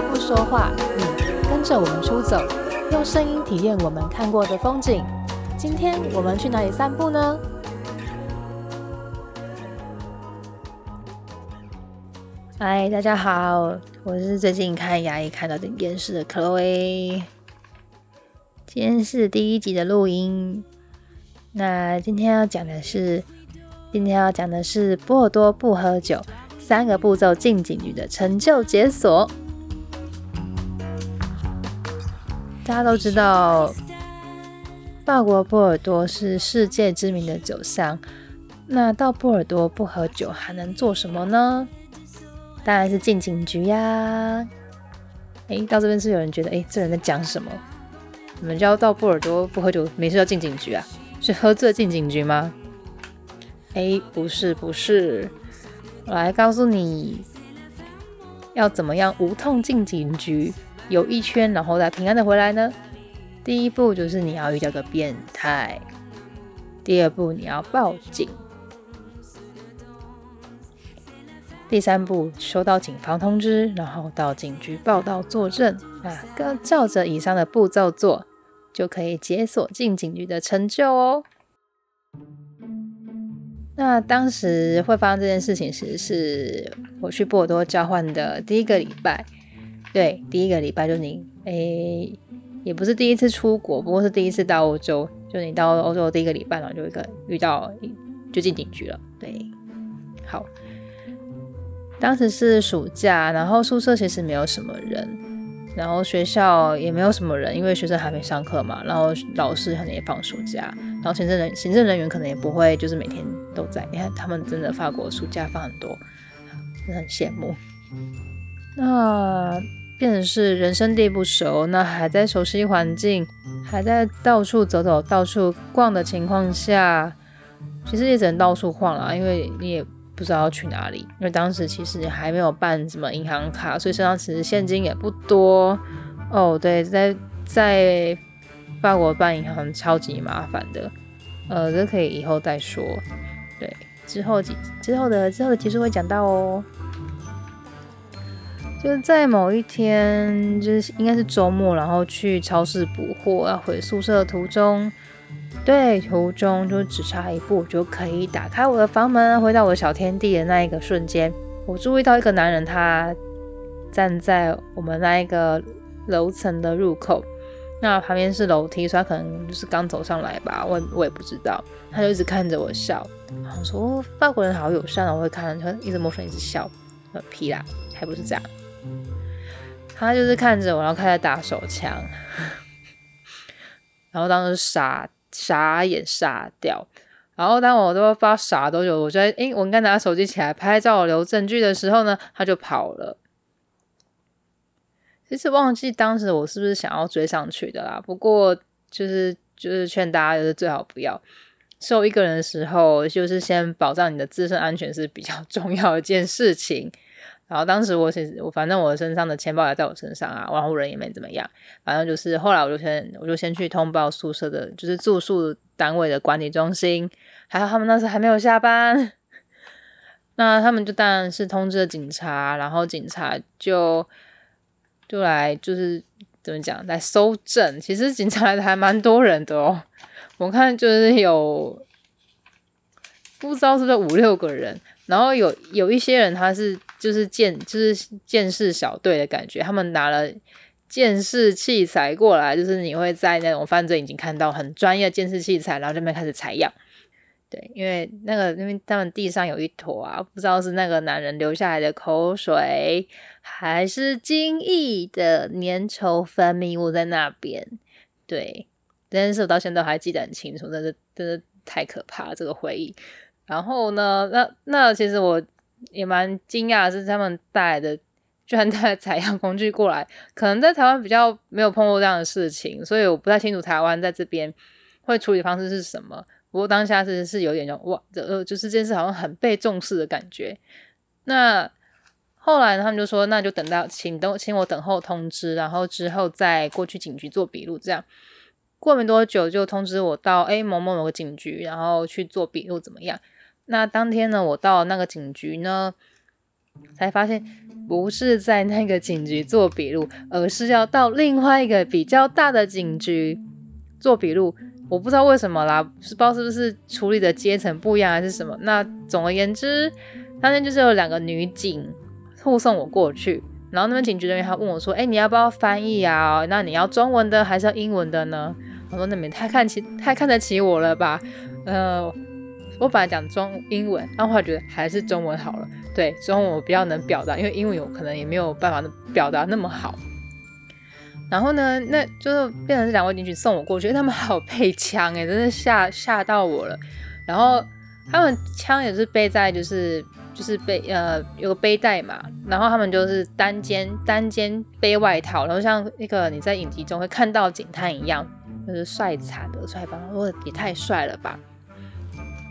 不说话，你跟着我们出走，用声音体验我们看过的风景。今天我们去哪里散步呢？嗨，大家好，我是最近看牙医看到的电视的克薇。今天是第一集的录音。那今天要讲的是，今天要讲的是波尔多不喝酒。三个步骤进警局的成就解锁。大家都知道，法国波尔多是世界知名的酒乡。那到波尔多不喝酒还能做什么呢？当然是进警局呀！哎，到这边是有人觉得，哎，这人在讲什么？你们就要到波尔多不喝酒，没事要进警局啊？是喝醉进警局吗？哎，不是，不是。我来告诉你，要怎么样无痛进警局游一圈，然后再平安的回来呢？第一步就是你要遇到个变态，第二步你要报警，第三步收到警方通知，然后到警局报到作证。啊，跟照着以上的步骤做，就可以解锁进警局的成就哦。那当时会发生这件事情时，是我去波尔多交换的第一个礼拜。对，第一个礼拜就你，诶，也不是第一次出国，不过是第一次到欧洲。就你到欧洲的第一个礼拜，然后就一个遇到就进警局了。对，好，当时是暑假，然后宿舍其实没有什么人。然后学校也没有什么人，因为学生还没上课嘛。然后老师可能也放暑假，然后行政人行政人员可能也不会就是每天都在。你看他们真的法国暑假放很多，真的很羡慕。那变成是人生地不熟，那还在熟悉环境，还在到处走走、到处逛的情况下，其实也只能到处晃了，因为你也。不知道要去哪里，因为当时其实还没有办什么银行卡，所以身上其实现金也不多。哦，对，在在法国办银行超级麻烦的，呃，这可以以后再说。对，之后几之后的之后的结束会讲到哦。就是在某一天，就是应该是周末，然后去超市补货，要回宿舍的途中。对，途中就只差一步就可以打开我的房门，回到我的小天地的那一个瞬间，我注意到一个男人，他站在我们那一个楼层的入口，那旁边是楼梯，所以他可能就是刚走上来吧，我我也不知道，他就一直看着我笑，然后说法国人好友善啊，我会看，他一直陌生一直笑，屁啦，还不是这样，他就是看着我，然后开始打手枪，然后当时傻。傻眼傻掉，然后当我都不知道傻多久，我觉得，诶，我应该拿手机起来拍照留证据的时候呢，他就跑了。其实忘记当时我是不是想要追上去的啦。不过就是就是劝大家，就是最好不要，受一个人的时候，就是先保障你的自身安全是比较重要的一件事情。然后当时我其实我反正我身上的钱包也在我身上啊，然后人也没怎么样。反正就是后来我就先我就先去通报宿舍的，就是住宿单位的管理中心，还好他们那时还没有下班。那他们就当然是通知了警察，然后警察就就来就是怎么讲来搜证。其实警察来的还蛮多人的哦，我看就是有不知道是不是五六个人。然后有有一些人，他是就是见就是见识小队的感觉，他们拿了监视器材过来，就是你会在那种犯罪已经看到很专业监视器材，然后这边开始采样。对，因为那个因为他们地上有一坨啊，不知道是那个男人留下来的口水，还是精液的粘稠分泌物在那边。对，这件事我到现在还记得很清楚，真的真的太可怕这个回忆。然后呢？那那其实我也蛮惊讶，是他们带来的居然带采样工具过来。可能在台湾比较没有碰过这样的事情，所以我不太清楚台湾在这边会处理方式是什么。不过当下是是有点哇，呃，就是这件事好像很被重视的感觉。那后来他们就说，那就等到请等请我等候通知，然后之后再过去警局做笔录。这样过没多久就通知我到哎某某某个警局，然后去做笔录怎么样？那当天呢，我到那个警局呢，才发现不是在那个警局做笔录，而是要到另外一个比较大的警局做笔录。我不知道为什么啦，不知道是不是处理的阶层不一样还是什么。那总而言之，当天就是有两个女警护送我过去，然后那边警局人员还问我说：“哎，你要不要翻译啊？那你要中文的还是要英文的呢？”我说：“那边太看起太看得起我了吧？”呃，我本来讲中英文，但后来觉得还是中文好了。对，中文我比较能表达，因为英文有可能也没有办法表达那么好。然后呢，那就是变成是两位邻居送我过去，他们还有配枪哎，真的吓吓到我了。然后他们枪也是背在，就是就是背呃有个背带嘛。然后他们就是单肩单肩背外套，然后像那个你在影集中会看到警探一样，就是帅惨的帅吧？说也太帅了吧！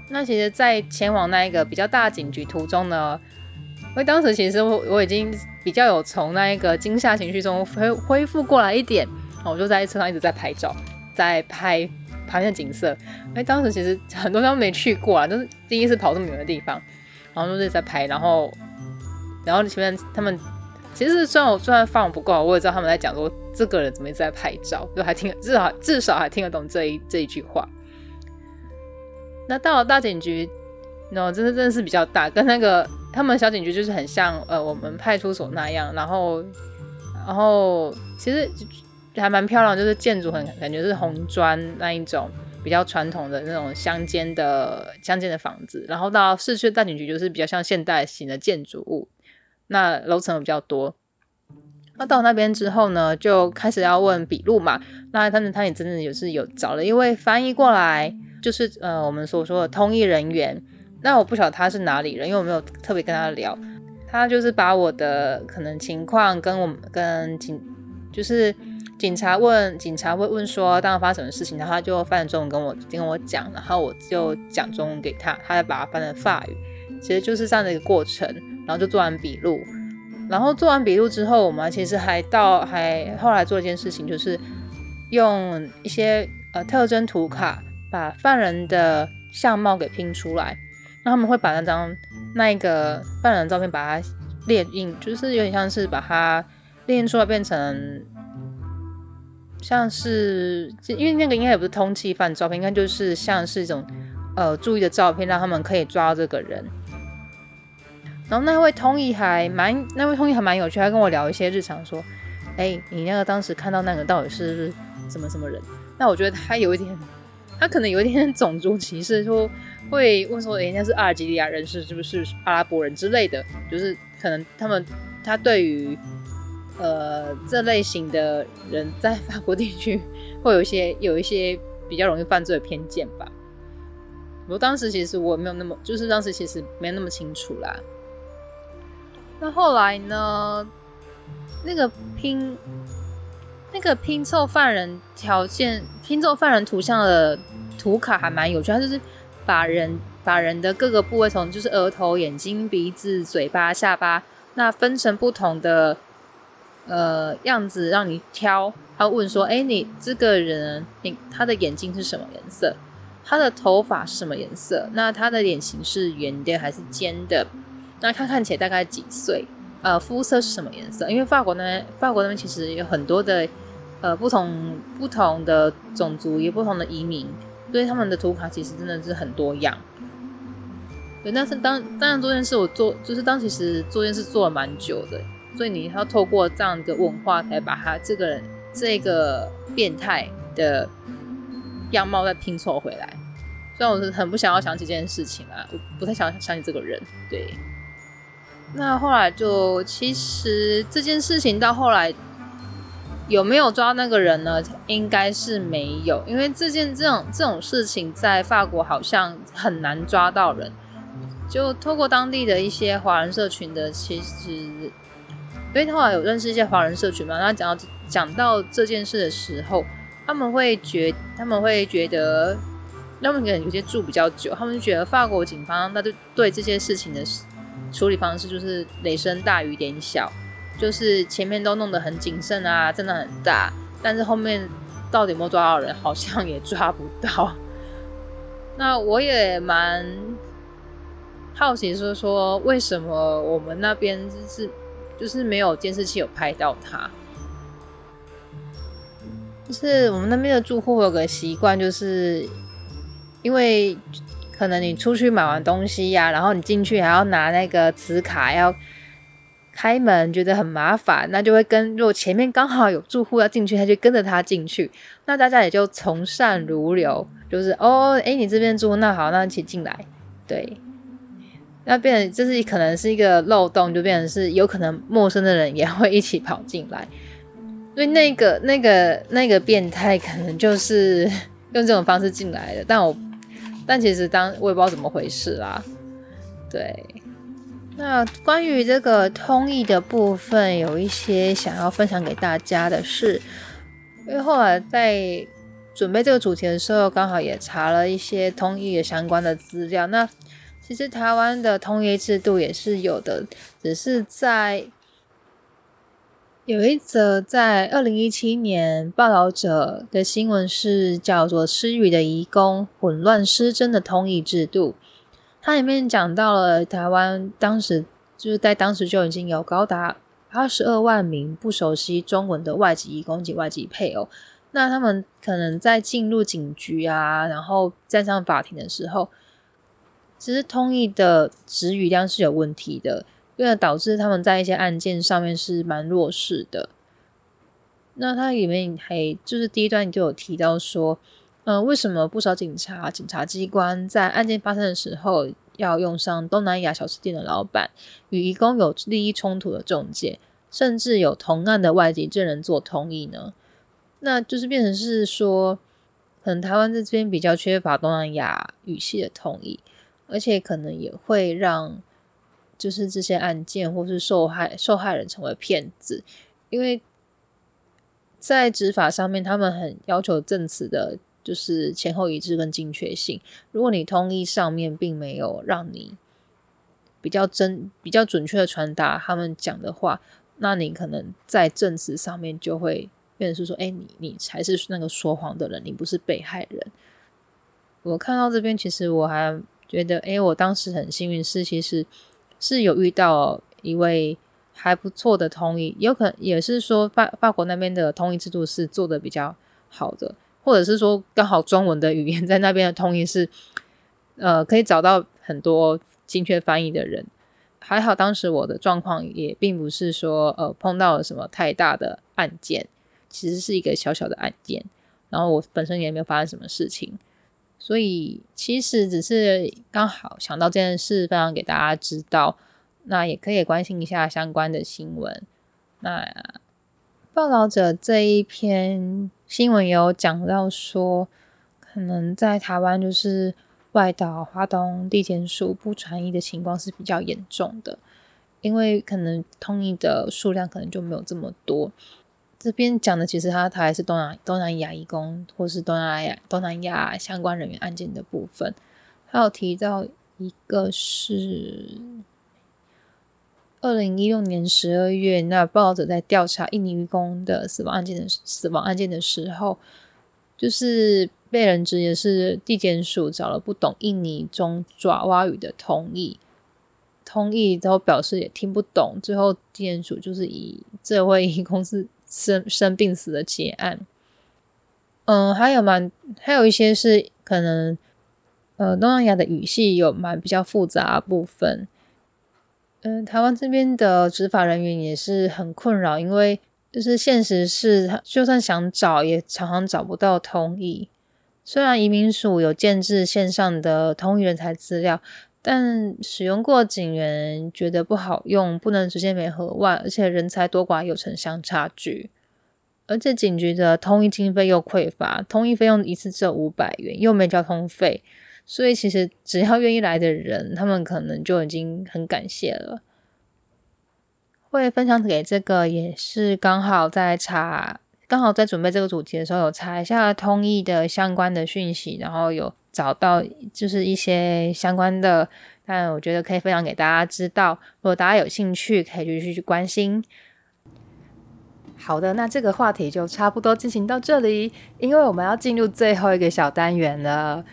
那其实，在前往那一个比较大警局途中呢。因为当时其实我我已经比较有从那一个惊吓情绪中恢恢复过来一点，我就在车上一直在拍照，在拍旁边的景色。因为，当时其实很多地方没去过啊，就是第一次跑这么远的地方，然后就是在拍，然后然后前面他们其实虽然我虽然放不够，我也知道他们在讲说这个人怎么一直在拍照，就还听至少至少还听得懂这一这一句话。那到了大警局，那真的真的是比较大，跟那个。他们小警局就是很像呃我们派出所那样，然后然后其实还蛮漂亮，就是建筑很感觉是红砖那一种比较传统的那种乡间的乡间的房子，然后到市区大警局就是比较像现代型的建筑物，那楼层比较多。那到那边之后呢，就开始要问笔录嘛，那他们他也真的也是有找了一位翻译过来，就是呃我们所说的通译人员。那我不晓得他是哪里人，因为我没有特别跟他聊。他就是把我的可能情况跟我们跟警，就是警察问警察会问说，当时发生什么事情，然后他就翻中文跟我跟我讲，然后我就讲中文给他，他再把它翻成法语，其实就是这样的一个过程。然后就做完笔录，然后做完笔录之后，我们其实还到还后来做一件事情，就是用一些呃特征图卡把犯人的相貌给拼出来。那他们会把那张那一个犯人的照片把它列印，就是有点像是把它列印出来变成像是，因为那个应该也不是通缉犯照片，应该就是像是一种呃注意的照片，让他们可以抓到这个人。然后那位通译还蛮，那位通译还蛮有趣，他跟我聊一些日常，说：“哎，你那个当时看到那个到底是什么什么人？”那我觉得他有一点。他可能有一点种族歧视，说会问说人家是阿尔及利亚人士，是不是阿拉伯人之类的，就是可能他们他对于呃这类型的人在法国地区会有一些有一些比较容易犯罪的偏见吧。我当时其实我没有那么，就是当时其实没那么清楚啦。那后来呢，那个拼。那个拼凑犯人条件、拼凑犯人图像的图卡还蛮有趣，它就是把人把人的各个部位从就是额头、眼睛、鼻子、嘴巴、下巴，那分成不同的呃样子让你挑。他问说：“哎，你这个人，你他的眼睛是什么颜色？他的头发是什么颜色？那他的脸型是圆的还是尖的？那他看起来大概几岁？”呃，肤色是什么颜色？因为法国那边，法国那边其实有很多的，呃，不同不同的种族，也不同的移民，所以他们的图卡其实真的是很多样。对，但是当当然做件事，我做就是当其实做件事做了蛮久的，所以你要透过这样一个文化，才把他这个人这个变态的样貌再拼凑回来。虽然我是很不想要想起这件事情啊，我不太想想起这个人，对。那后来就，其实这件事情到后来有没有抓那个人呢？应该是没有，因为这件这种这种事情在法国好像很难抓到人。就透过当地的一些华人社群的，其实因为后来有认识一些华人社群嘛，那讲到讲到这件事的时候，他们会觉他们会觉得，他们可能有些住比较久，他们觉得法国警方那就对这些事情的。处理方式就是雷声大雨点小，就是前面都弄得很谨慎啊，真的很大，但是后面到底有没有抓到人，好像也抓不到。那我也蛮好奇说说为什么我们那边就是就是没有监视器有拍到他。就是我们那边的住户有个习惯，就是因为可能你出去买完东西呀，然后你进去还要拿那个磁卡，要开门，觉得很麻烦，那就会跟如果前面刚好有住户要进去，他就跟着他进去，那大家也就从善如流，就是哦，哎，你这边住，那好，那一起进来，对，那变成这是可能是一个漏洞，就变成是有可能陌生的人也会一起跑进来。所以那个、那个、那个变态可能就是用这种方式进来的，但我但其实当我也不知道怎么回事啦。对，那关于这个通译的部分，有一些想要分享给大家的是，因为后来在准备这个主题的时候，刚好也查了一些通译的相关的资料。那其实台湾的通译制度也是有的，只是在。有一则在二零一七年报道者的新闻是叫做“失语的移工混乱失真的通译制度”，它里面讲到了台湾当时就是在当时就已经有高达二十二万名不熟悉中文的外籍移工及外籍配偶，那他们可能在进入警局啊，然后站上法庭的时候，其实通译的词语量是有问题的。为了导致他们在一些案件上面是蛮弱势的。那它里面还就是第一段就有提到说，嗯，为什么不少警察、警察机关在案件发生的时候要用上东南亚小吃店的老板与移工有利益冲突的中介，甚至有同案的外籍证人做通译呢？那就是变成是说，可能台湾在这边比较缺乏东南亚语系的通译，而且可能也会让。就是这些案件，或是受害受害人成为骗子，因为在执法上面，他们很要求证词的，就是前后一致跟精确性。如果你通译上面并没有让你比较真、比较准确的传达他们讲的话，那你可能在证词上面就会变成是说，哎，你你才是那个说谎的人，你不是被害人。我看到这边，其实我还觉得，哎，我当时很幸运，是其实。是有遇到一位还不错的通译，有可能也是说法法国那边的通译制度是做的比较好的，或者是说刚好中文的语言 在那边的通译是，呃，可以找到很多精确翻译的人。还好当时我的状况也并不是说呃碰到了什么太大的案件，其实是一个小小的案件，然后我本身也没有发生什么事情。所以其实只是刚好想到这件事，分享给大家知道。那也可以关心一下相关的新闻。那报道者这一篇新闻有讲到说，可能在台湾就是外岛、华东地检署不传译的情况是比较严重的，因为可能通译的数量可能就没有这么多。这边讲的其实他他还是东南东南亚移工或是东南亚东南亚相关人员案件的部分，还有提到一个是二零一六年十二月，那报道者在调查印尼移工的死亡案件的死亡案件的时候，就是被人质疑是地检署找了不懂印尼中爪哇语的通译，通译之后表示也听不懂，最后地检署就是以这位移工是。生生病死的结案，嗯，还有蛮还有一些是可能，呃，东南亚的语系有蛮比较复杂部分，嗯，台湾这边的执法人员也是很困扰，因为就是现实是，就算想找，也常常找不到通译。虽然移民署有建制线上的通译人才资料。但使用过警员觉得不好用，不能直接没合外，而且人才多寡有城乡差距，而且警局的通译经费又匮乏，通译费用一次只有五百元，又没交通费，所以其实只要愿意来的人，他们可能就已经很感谢了。会分享给这个也是刚好在查，刚好在准备这个主题的时候有查一下通译的相关的讯息，然后有。找到就是一些相关的，但我觉得可以分享给大家知道。如果大家有兴趣，可以继续去关心。好的，那这个话题就差不多进行到这里，因为我们要进入最后一个小单元了。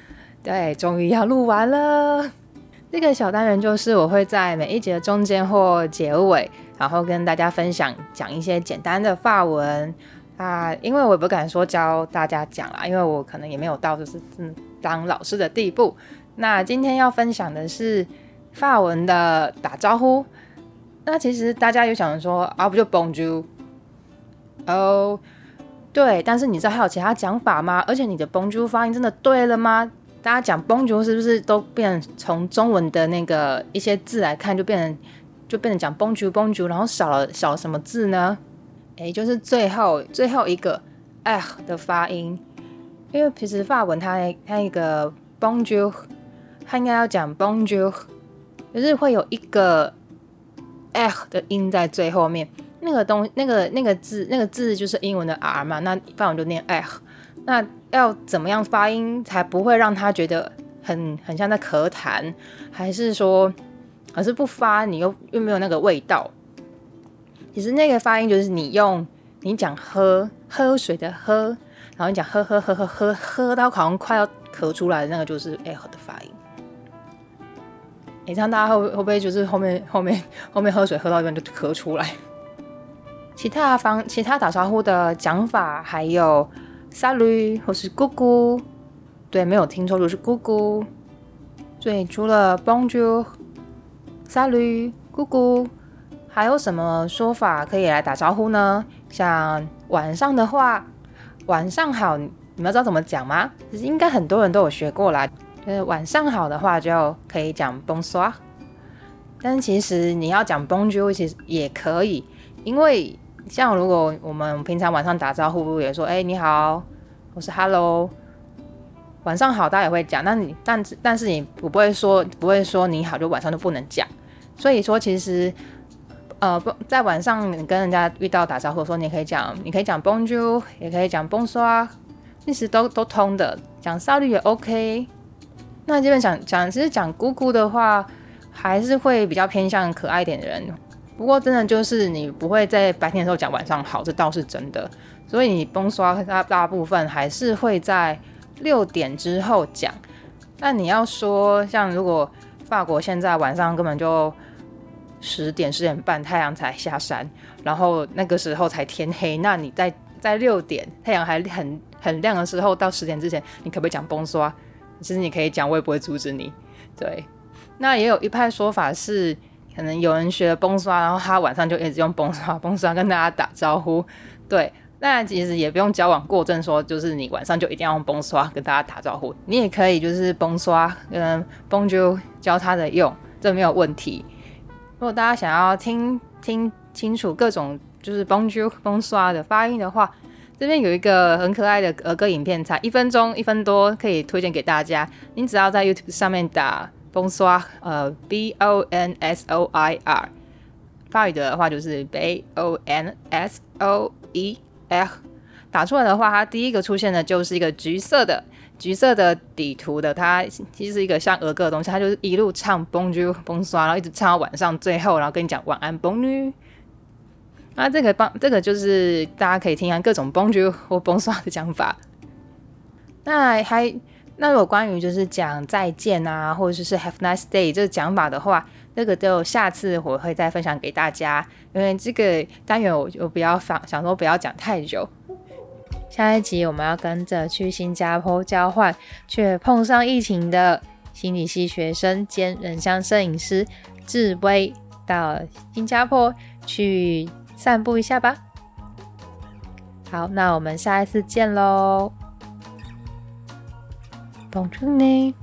对，终于要录完了。这个小单元就是我会在每一节的中间或结尾，然后跟大家分享讲一些简单的发文啊，因为我也不敢说教大家讲啦，因为我可能也没有到就是嗯当老师的地步。那今天要分享的是法文的打招呼。那其实大家有想说啊，不就 Bonjour？哦，对，但是你知道还有其他讲法吗？而且你的 Bonjour 发音真的对了吗？大家讲 Bonjour 是不是都变从中文的那个一些字来看，就变成就变成讲 Bonjour Bonjour，然后少了少了什么字呢？诶，就是最后最后一个 h 的发音，因为平时法文它它一个 Bonjour，它应该要讲 Bonjour，就是会有一个 h 的音在最后面，那个东那个那个字那个字就是英文的 r 嘛，那法文就念 h，那。要怎么样发音才不会让他觉得很很像在咳痰，还是说，还是不发你又又没有那个味道？其实那个发音就是你用你讲喝喝水的喝，然后你讲喝喝喝喝喝喝到好像快要咳出来那个就是 L 的发音。你这样大家会会不会就是后面后面后面喝水喝到一半就咳出来？其他方其他打招呼的讲法还有。沙律或是姑姑，对，没有听错，就是姑姑。所以除了 Bonjour、沙律、姑姑，还有什么说法可以来打招呼呢？像晚上的话，晚上好，你们知道怎么讲吗？其实应该很多人都有学过啦。就是晚上好的话，就可以讲 Bonsoir。但其实你要讲 Bonjour，其实也可以，因为。像如果我们平常晚上打招呼也说，哎，你好，我是 Hello，晚上好，大家也会讲。那你但但是你不会说不会说你好，就晚上就不能讲。所以说其实呃不在晚上你跟人家遇到打招呼，说你可以讲，你可以讲 Bonjour，也可以讲 Bonsoir，其实都都通的。讲少率也 OK。那这边讲讲其实讲姑姑的话，还是会比较偏向可爱点的人。不过，真的就是你不会在白天的时候讲晚上好，这倒是真的。所以你崩刷大大部分还是会在六点之后讲。那你要说，像如果法国现在晚上根本就十点十点半太阳才下山，然后那个时候才天黑，那你在在六点太阳还很很亮的时候到十点之前，你可不可以讲崩刷？其实你可以讲，我也不会阻止你。对，那也有一派说法是。可能有人学了崩刷，然后他晚上就一直用崩刷崩刷跟大家打招呼。对，那其实也不用交往过正，说就是你晚上就一定要用崩刷跟大家打招呼。你也可以就是崩刷跟崩就教他的用，这没有问题。如果大家想要听听清楚各种就是崩就崩刷的发音的话，这边有一个很可爱的儿歌影片，才一分钟一分多，可以推荐给大家。你只要在 YouTube 上面打。Bonsoir，呃，B O N S O I R，法语的话就是 B O N S O E R，打出来的话，它第一个出现的就是一个橘色的橘色的底图的，它其实是一个像儿歌的东西，它就是一路唱 Bonjour 然后一直唱到晚上最后，然后跟你讲晚安 Bonjour。那这个帮这个就是大家可以听下各种 Bonjour 或 bon 刷的讲法。那还。那如果关于就是讲再见啊，或者是 Have nice day 这个讲法的话，这个就下次我会再分享给大家。因为这个单元我就不要想想说不要讲太久。下一集我们要跟着去新加坡交换，却碰上疫情的心理系学生兼人像摄影师志威，到新加坡去散步一下吧。好，那我们下一次见喽。Bonjour